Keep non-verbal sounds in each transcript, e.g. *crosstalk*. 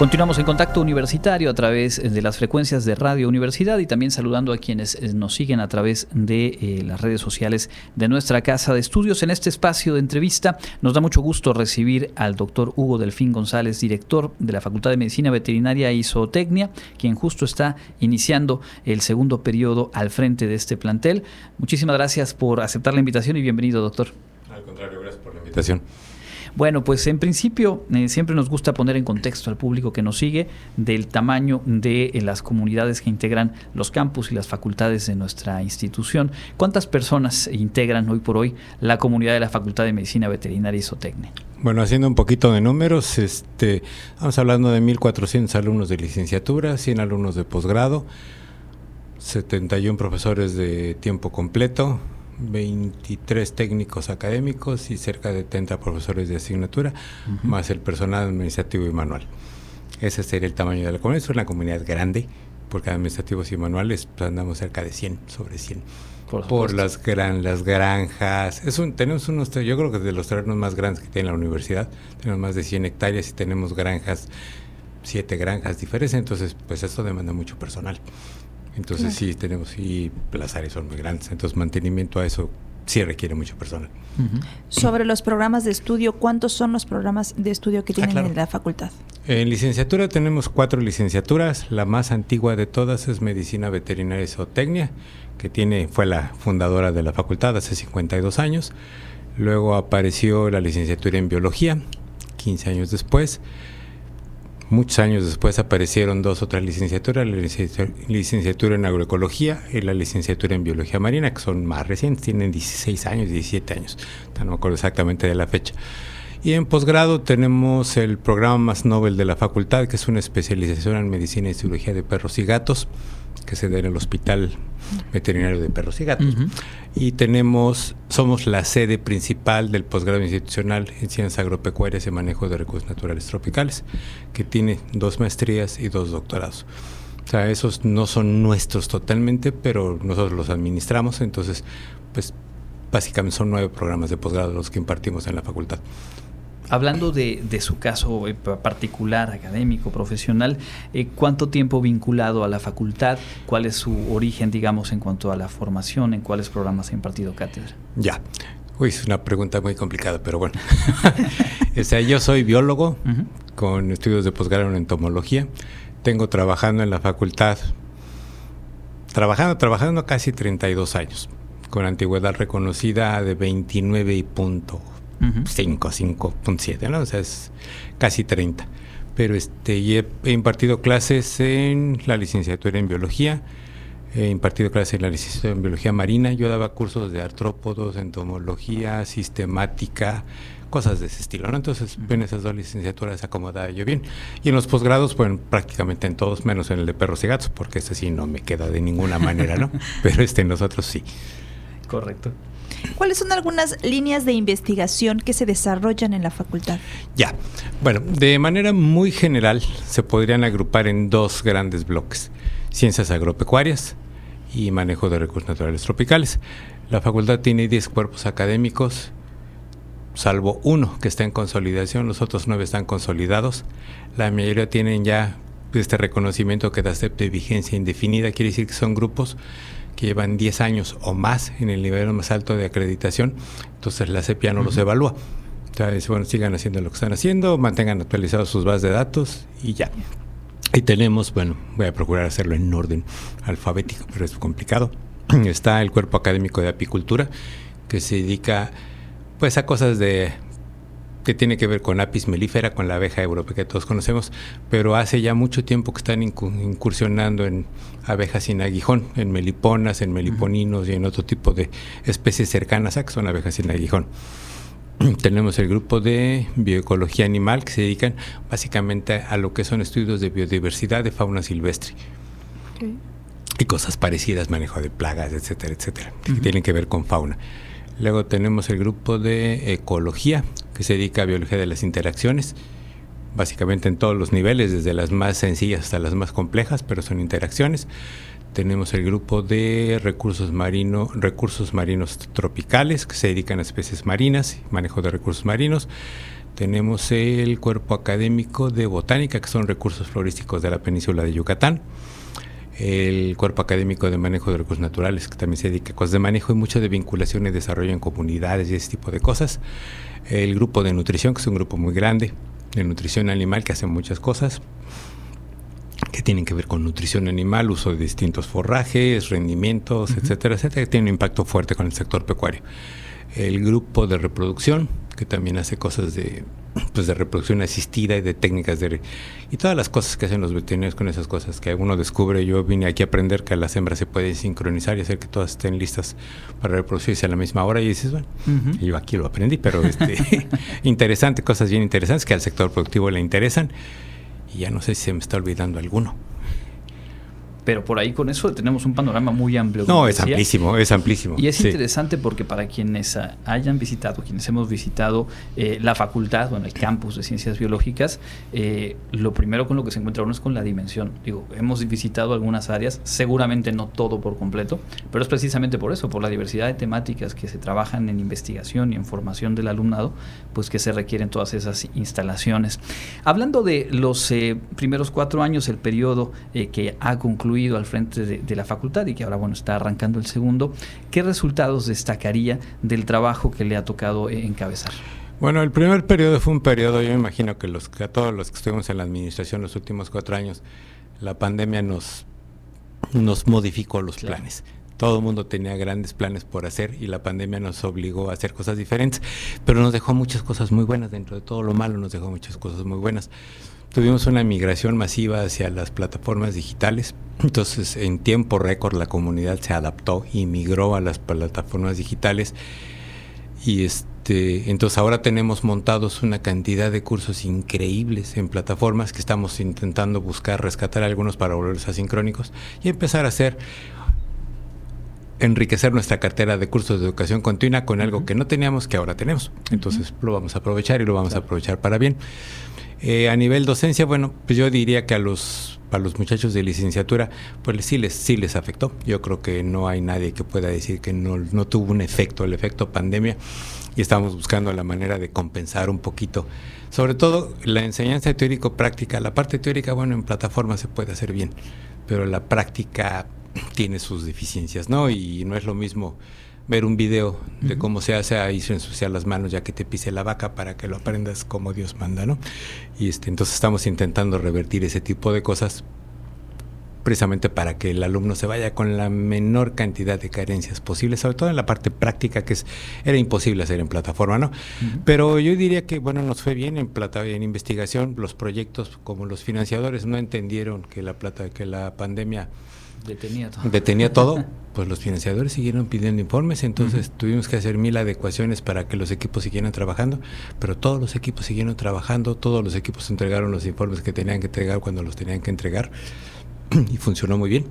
Continuamos en contacto universitario a través de las frecuencias de Radio Universidad y también saludando a quienes eh, nos siguen a través de eh, las redes sociales de nuestra casa de estudios. En este espacio de entrevista nos da mucho gusto recibir al doctor Hugo Delfín González, director de la Facultad de Medicina Veterinaria y Zootecnia, quien justo está iniciando el segundo periodo al frente de este plantel. Muchísimas gracias por aceptar la invitación y bienvenido, doctor. Al contrario, gracias por la invitación. Bueno, pues en principio eh, siempre nos gusta poner en contexto al público que nos sigue del tamaño de eh, las comunidades que integran los campus y las facultades de nuestra institución. ¿Cuántas personas integran hoy por hoy la comunidad de la Facultad de Medicina Veterinaria y Zootecnia? Bueno, haciendo un poquito de números, este, vamos hablando de 1.400 alumnos de licenciatura, 100 alumnos de posgrado, 71 profesores de tiempo completo, 23 técnicos académicos y cerca de 30 profesores de asignatura, más el personal administrativo y manual. Ese sería el tamaño de la comunidad. Es una comunidad grande, porque administrativos y manuales pues, andamos cerca de 100, sobre 100. Por, las, gran, las granjas. Es un, tenemos unos, yo creo que de los terrenos más grandes que tiene la universidad. Tenemos más de 100 hectáreas y tenemos granjas, siete granjas diferentes. Entonces, pues esto demanda mucho personal. Entonces sí, tenemos, y las áreas son muy grandes, entonces mantenimiento a eso sí requiere mucho personal. Sobre los programas de estudio, ¿cuántos son los programas de estudio que ah, tienen en la facultad? En licenciatura tenemos cuatro licenciaturas, la más antigua de todas es Medicina Veterinaria y Zootecnia, que tiene, fue la fundadora de la facultad hace 52 años. Luego apareció la licenciatura en Biología, 15 años después. Muchos años después aparecieron dos otras licenciaturas, la licenciatura en agroecología y la licenciatura en biología marina, que son más recientes, tienen 16 años, 17 años, no me acuerdo exactamente de la fecha. Y en posgrado tenemos el programa más novel de la facultad, que es una especialización en medicina y cirugía de perros y gatos, que se da en el Hospital Veterinario de Perros y Gatos. Y tenemos, somos la sede principal del posgrado institucional en ciencias agropecuarias y manejo de recursos naturales tropicales, que tiene dos maestrías y dos doctorados. O sea, esos no son nuestros totalmente, pero nosotros los administramos, entonces, pues básicamente son nueve programas de posgrado los que impartimos en la facultad. Hablando de, su caso eh, particular, académico, profesional, eh, ¿cuánto tiempo vinculado a la facultad? ¿Cuál es su origen, digamos, en cuanto a la formación? ¿En cuáles programas ha impartido cátedra? Ya. Uy, es una pregunta muy complicada, pero bueno. *laughs* o sea, yo soy biólogo con estudios de posgrado en entomología. Tengo trabajando en la facultad, trabajando, trabajando casi 32 años, con antigüedad reconocida de 29 y punto 5, 5.7, ¿no? O sea, es casi 30. Pero este, he, impartido clases en la licenciatura en biología, he impartido clases en la licenciatura en biología marina, yo daba cursos de artrópodos, entomología, sistemática, cosas de ese estilo, ¿no? Entonces, en esas dos licenciaturas acomodaba yo bien. Y en los posgrados, bueno, prácticamente en todos, menos en el de perros y gatos, porque ese sí no me queda de ninguna manera, ¿no? *laughs* Pero este en nosotros sí. Correcto. ¿Cuáles son algunas líneas de investigación que se desarrollan en la facultad? Ya, bueno, de manera muy general se podrían agrupar en dos grandes bloques, ciencias agropecuarias y manejo de recursos naturales tropicales. La facultad tiene 10 cuerpos académicos, salvo uno que está en consolidación, los otros nueve están consolidados. La mayoría tienen ya este reconocimiento que da de vigencia indefinida, quiere decir que son grupos que llevan 10 años o más en el nivel más alto de acreditación, entonces la CEPIA no los evalúa. Entonces, bueno, sigan haciendo lo que están haciendo, mantengan actualizados sus bases de datos y ya. Y tenemos, bueno, voy a procurar hacerlo en orden alfabético, pero es complicado. *clears throat* Está el cuerpo académico de apicultura, que se dedica pues a cosas de que tiene que ver con apis melífera, con la abeja europea que todos conocemos, pero hace ya mucho tiempo que están incursionando en abejas sin aguijón, en meliponas, en meliponinos y en otro tipo de especies cercanas a que son abejas sin aguijón. *clears throat* Tenemos el grupo de bioecología animal que se dedican básicamente a lo que son estudios de biodiversidad de fauna silvestre. Y cosas parecidas, manejo de plagas, etcétera, etcétera, que tienen que ver con fauna. Luego tenemos el grupo de ecología, que se dedica a biología de las interacciones, básicamente en todos los niveles, desde las más sencillas hasta las más complejas, pero son interacciones. Tenemos el grupo de recursos, marino, recursos marinos tropicales, que se dedican a especies marinas, manejo de recursos marinos. tenemos el cuerpo académico de botánica, que son recursos florísticos de la península de Yucatán, el cuerpo académico de manejo de recursos naturales, que también se dedica a cosas de manejo y mucho de vinculación y desarrollo en comunidades y ese tipo de cosas, el grupo de nutrición, que es un grupo muy grande, de nutrición animal, que hace muchas cosas, que tienen que ver con nutrición animal, uso de distintos forrajes, rendimientos, etcétera, etcétera, que tiene un impacto fuerte con el sector pecuario. El grupo de reproducción, que también hace cosas de, pues de reproducción asistida y de técnicas de... Y todas las cosas que hacen los veterinarios con esas cosas que uno descubre. Yo vine aquí a aprender que las hembras se puede sincronizar y hacer que todas estén listas para reproducirse a la misma hora. Y dices, bueno, yo aquí lo aprendí, pero este, *laughs* interesante, cosas bien interesantes que al sector productivo le interesan y ya no sé si se me está olvidando alguno pero por ahí con eso tenemos un panorama muy amplio. No, es amplísimo, es amplísimo. Y es interesante porque para quienes hayan visitado, quienes hemos visitado eh, la facultad, bueno, el campus de ciencias biológicas, eh, lo primero con lo que se encuentra uno es con la dimensión. Digo, hemos visitado algunas áreas, seguramente no todo por completo, pero es precisamente por eso, por la diversidad de temáticas que se trabajan en investigación y en formación del alumnado, pues que se requieren todas esas instalaciones. Hablando de los eh, primeros cuatro años, el periodo que ha concluido, al frente de, la facultad y que ahora bueno está arrancando el segundo, ¿qué resultados destacaría del trabajo que le ha tocado encabezar? Bueno, el primer periodo fue un periodo, yo me imagino que, los, que a todos los que estuvimos en la administración los últimos cuatro años, la pandemia nos, nos modificó los planes. Todo el mundo tenía grandes planes por hacer y la pandemia nos obligó a hacer cosas diferentes, pero nos dejó muchas cosas muy buenas. Dentro de todo lo malo nos dejó muchas cosas muy buenas. Tuvimos una migración masiva hacia las plataformas digitales, entonces en tiempo récord la comunidad se adaptó y migró a las plataformas digitales. Y este entonces ahora tenemos montados una cantidad de cursos increíbles en plataformas que estamos intentando buscar rescatar algunos para volverlos asincrónicos y empezar a hacer enriquecer nuestra cartera de cursos de educación continua con algo que no teníamos que ahora tenemos. Entonces lo vamos a aprovechar y lo vamos a aprovechar para bien. Eh, a nivel docencia, bueno, pues yo diría que a los, a los muchachos de licenciatura, pues sí les, sí les afectó. Yo creo que no hay nadie que pueda decir que no, no tuvo un efecto, el efecto pandemia, y estamos buscando la manera de compensar un poquito. Sobre todo la enseñanza teórico-práctica. La parte teórica, bueno, en plataforma se puede hacer bien, pero la práctica tiene sus deficiencias, ¿no? Y no es lo mismo ver un video de cómo se hace ahí se ensuciar las manos ya que te pise la vaca para que lo aprendas como Dios manda, ¿no? Y este, entonces estamos intentando revertir ese tipo de cosas precisamente para que el alumno se vaya con la menor cantidad de carencias posibles, sobre todo en la parte práctica que es era imposible hacer en plataforma, ¿no? Pero yo diría que bueno, nos fue bien en plata en investigación, los proyectos como los financiadores no entendieron que la plata que la pandemia detenía todo. Detenía *laughs* todo, pues los financiadores siguieron pidiendo informes, entonces tuvimos que hacer mil adecuaciones para que los equipos siguieran trabajando, pero todos los equipos siguieron trabajando, todos los equipos entregaron los informes que tenían que entregar cuando los tenían que entregar y funcionó muy bien.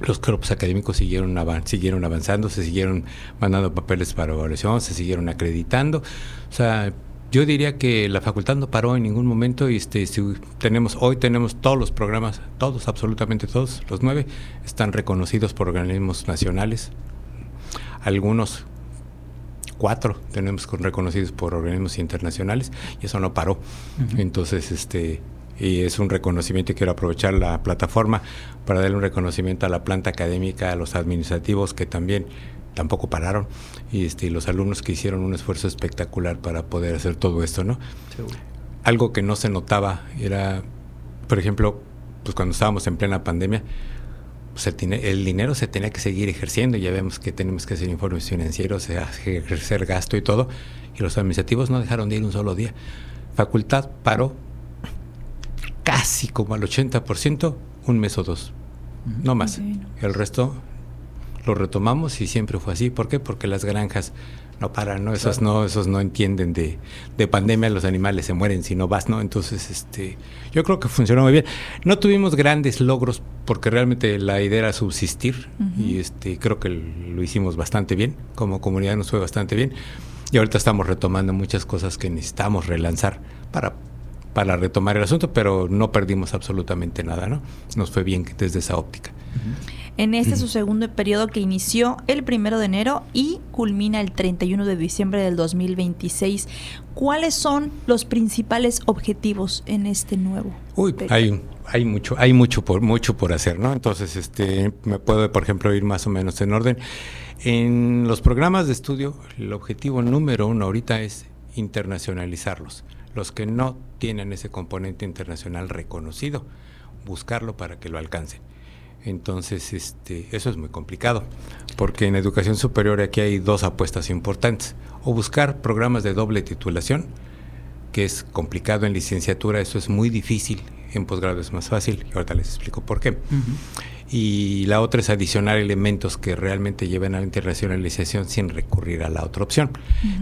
Los cuerpos académicos siguieron, siguieron avanzando, se siguieron mandando papeles para evaluación, se siguieron acreditando. O sea, yo diría que la facultad no paró en ningún momento y este, tenemos, hoy tenemos todos los programas, todos, absolutamente todos, los nueve, están reconocidos por organismos nacionales. Algunos, cuatro, tenemos reconocidos por organismos internacionales y eso no paró. Entonces, este, y es un reconocimiento y quiero aprovechar la plataforma para darle un reconocimiento a la planta académica, a los administrativos que también tampoco pararon y este, los alumnos que hicieron un esfuerzo espectacular para poder hacer todo esto, ¿no? Algo que no se notaba era, por ejemplo, pues cuando estábamos en plena pandemia, pues el, dinero se tenía que seguir ejerciendo, ya vemos que tenemos que hacer informes financieros, ejercer gasto y todo, y los administrativos no dejaron de ir un solo día. Facultad paró casi como al 80%, un mes o dos, no más. El resto lo retomamos y siempre fue así. ¿Por qué? Porque las granjas no paran, ¿no? Esos no, esos no entienden de, de, pandemia, los animales se mueren si no vas, ¿no? Entonces, este, yo creo que funcionó muy bien. No tuvimos grandes logros porque realmente la idea era subsistir y este, creo que lo hicimos bastante bien, como comunidad nos fue bastante bien. Y ahorita estamos retomando muchas cosas que necesitamos relanzar para para retomar el asunto, pero no perdimos absolutamente nada, ¿no? Nos fue bien desde esa óptica. En este su segundo periodo que inició el primero de enero y culmina el 31 de diciembre del 2026. ¿Cuáles son los principales objetivos en este nuevo? Uy, hay, hay mucho, hay mucho por mucho por hacer, ¿no? Entonces, este, me puedo, por ejemplo, ir más o menos en orden. En los programas de estudio, el objetivo número uno ahorita es internacionalizarlos. Los que no tienen ese componente internacional reconocido, buscarlo para que lo alcancen. Entonces, este, eso es muy complicado, porque en educación superior aquí hay dos apuestas importantes. O buscar programas de doble titulación, que es complicado en licenciatura, eso es muy difícil, en posgrado es más fácil, y ahorita les explico por qué. Y la otra es adicionar elementos que realmente lleven a la internacionalización sin recurrir a la otra opción.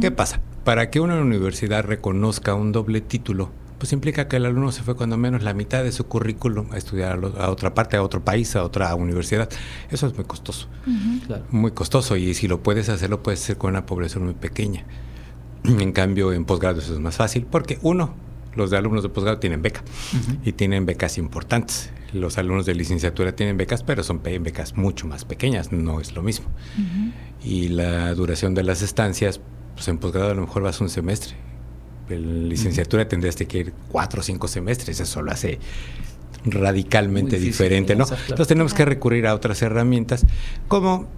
¿Qué pasa? Para que una universidad reconozca un doble título, pues implica que el alumno se fue cuando menos la mitad de su currículum a estudiar a, otra parte, a otro país, a otra universidad. Eso es muy costoso, muy costoso y si lo puedes hacer, lo puedes hacer con una población muy pequeña. *clears throat* En cambio, en posgrado eso es más fácil porque uno, los de alumnos de posgrado tienen beca y tienen becas importantes. Los alumnos de licenciatura tienen becas, pero son becas mucho más pequeñas, no es lo mismo. Y la duración de las estancias, pues en posgrado a lo mejor vas un semestre en licenciatura tendrías que ir cuatro o cinco semestres, eso lo hace radicalmente diferente, ¿no? Entonces tenemos que recurrir a otras herramientas como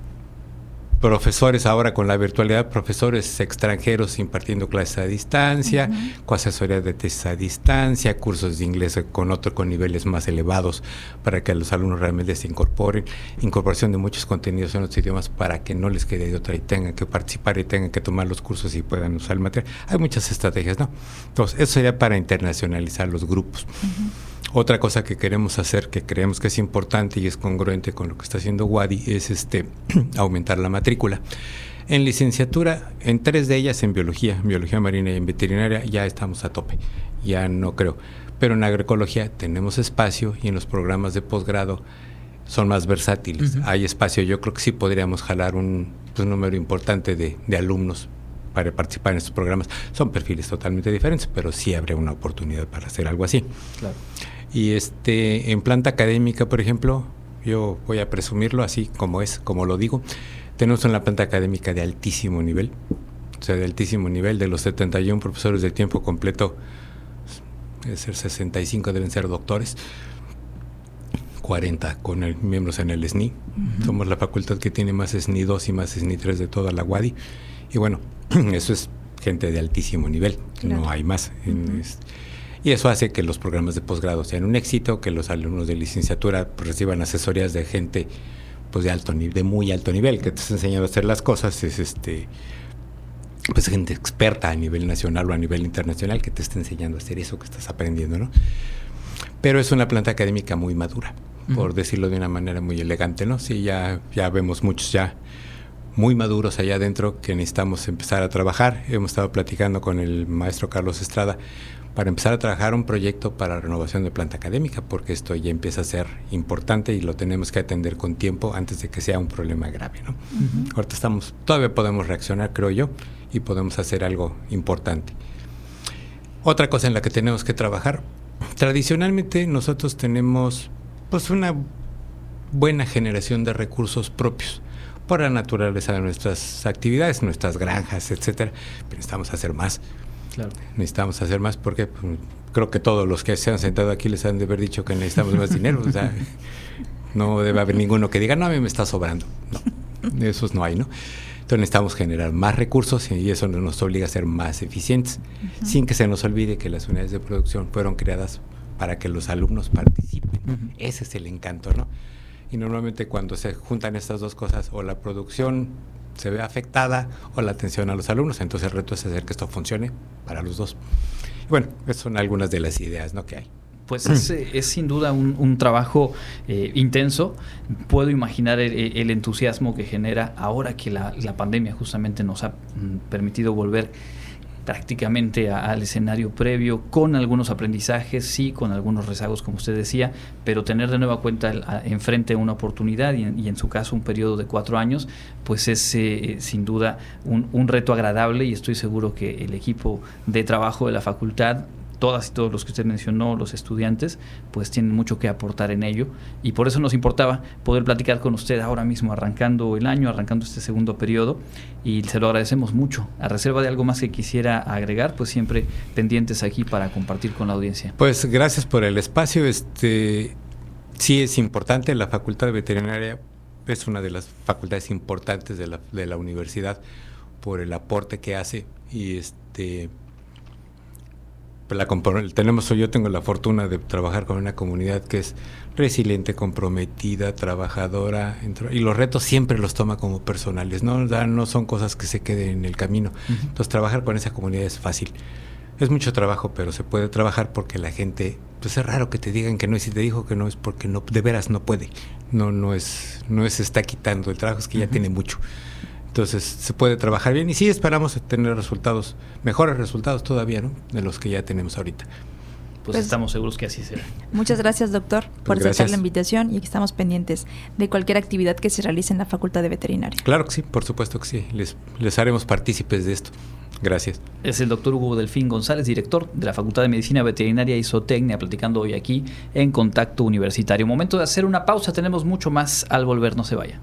profesores ahora con la virtualidad, profesores extranjeros impartiendo clases a distancia, con asesoría de tesis a distancia, cursos de inglés con otro con niveles más elevados para que los alumnos realmente se incorporen, incorporación de muchos contenidos en otros idiomas para que no les quede de otra y tengan que participar y tengan que tomar los cursos y puedan usar el material. Hay muchas estrategias, ¿no? Entonces, eso sería para internacionalizar los grupos. Otra cosa que queremos hacer, que creemos que es importante y es congruente con lo que está haciendo Wadi, es este *clears throat* aumentar la matrícula. En licenciatura, en tres de ellas en biología, biología marina y en veterinaria, ya estamos a tope, ya no creo. Pero en agroecología tenemos espacio y en los programas de posgrado son más versátiles. Hay espacio, yo creo que sí podríamos jalar un, pues, número importante de, de, alumnos para participar en estos programas. Son perfiles totalmente diferentes, pero sí habría una oportunidad para hacer algo así. Claro. Y este, en planta académica, por ejemplo, yo voy a presumirlo así como es, como lo digo, tenemos una planta académica de altísimo nivel, o sea, de altísimo nivel, de los 71 profesores de tiempo completo, debe ser 65 deben ser doctores, 40 con el, miembros en el SNI. Somos la facultad que tiene más SNI 2 y más SNI 3 de toda la UADI. Y bueno, *clears throat* eso es gente de altísimo nivel, no hay más. Y eso hace que los programas de posgrado sean un éxito, que los alumnos de licenciatura reciban asesorías de gente pues de alto nivel, de muy alto nivel, que te está enseñando a hacer las cosas, es este pues gente experta a nivel nacional o a nivel internacional que te está enseñando a hacer eso que estás aprendiendo, ¿no? Pero es una planta académica muy madura, por decirlo de una manera muy elegante, ¿no? Sí, ya, ya vemos muchos ya muy maduros allá adentro que necesitamos empezar a trabajar. Hemos estado platicando con el maestro Carlos Estrada para empezar a trabajar un proyecto para renovación de planta académica, porque esto ya empieza a ser importante y lo tenemos que atender con tiempo antes de que sea un problema grave. ¿no? Ahorita estamos, todavía podemos reaccionar, creo yo, y podemos hacer algo importante. Otra cosa en la que tenemos que trabajar, tradicionalmente nosotros tenemos pues una buena generación de recursos propios por la naturaleza de nuestras actividades, nuestras granjas, etcétera, pero necesitamos hacer más. Necesitamos hacer más porque pues, creo que todos los que se han sentado aquí les han de haber dicho que necesitamos más dinero. O sea, *laughs* no debe haber ninguno que diga, no, a mí me está sobrando. No, de esos no hay, ¿no? Entonces necesitamos generar más recursos y eso nos obliga a ser más eficientes, sin que se nos olvide que las unidades de producción fueron creadas para que los alumnos participen. Ese es el encanto, ¿no? Y normalmente cuando se juntan estas dos cosas, o la producción se ve afectada o la atención a los alumnos. Entonces el reto es hacer que esto funcione para los dos. bueno, esas son algunas de las ideas ¿no? que hay. Pues es, es sin duda un, trabajo eh, intenso. Puedo imaginar el, entusiasmo que genera ahora que la, la pandemia justamente nos ha mm, permitido volver prácticamente al escenario previo, con algunos aprendizajes, sí, con algunos rezagos, como usted decía, pero tener de nueva cuenta enfrente una oportunidad y en, su caso un periodo de cuatro años, pues es eh, sin duda un, reto agradable y estoy seguro que el equipo de trabajo de la facultad todas y todos los que usted mencionó, los estudiantes, pues tienen mucho que aportar en ello y por eso nos importaba poder platicar con usted ahora mismo, arrancando el año, arrancando este segundo periodo y se lo agradecemos mucho. A reserva de algo más que quisiera agregar, pues siempre pendientes aquí para compartir con la audiencia. Pues gracias por el espacio. Este sí es importante, la Facultad de Veterinaria es una de las facultades importantes de la, de la universidad por el aporte que hace y este la, tenemos yo tengo la fortuna de trabajar con una comunidad que es resiliente, comprometida, trabajadora y los retos siempre los toma como personales, no no son cosas que se queden en el camino. Entonces trabajar con esa comunidad es fácil. Es mucho trabajo, pero se puede trabajar porque la gente, pues es raro que te digan que no y si te dijo que no es porque no de veras no puede. No no es no es está quitando, el trabajo es que ya tiene mucho. Entonces se puede trabajar bien y sí esperamos tener resultados, mejores resultados todavía, ¿no? De los que ya tenemos ahorita. Pues, pues estamos seguros que así será. Muchas gracias, doctor, por pues aceptar la invitación y que estamos pendientes de cualquier actividad que se realice en la Facultad de Veterinaria. Claro que sí, por supuesto que sí. Les, les haremos partícipes de esto. Gracias. Es el doctor Hugo Delfín González, director de la Facultad de Medicina Veterinaria y Zootecnia, platicando hoy aquí en Contacto Universitario. Momento de hacer una pausa, tenemos mucho más al volver, no se vaya.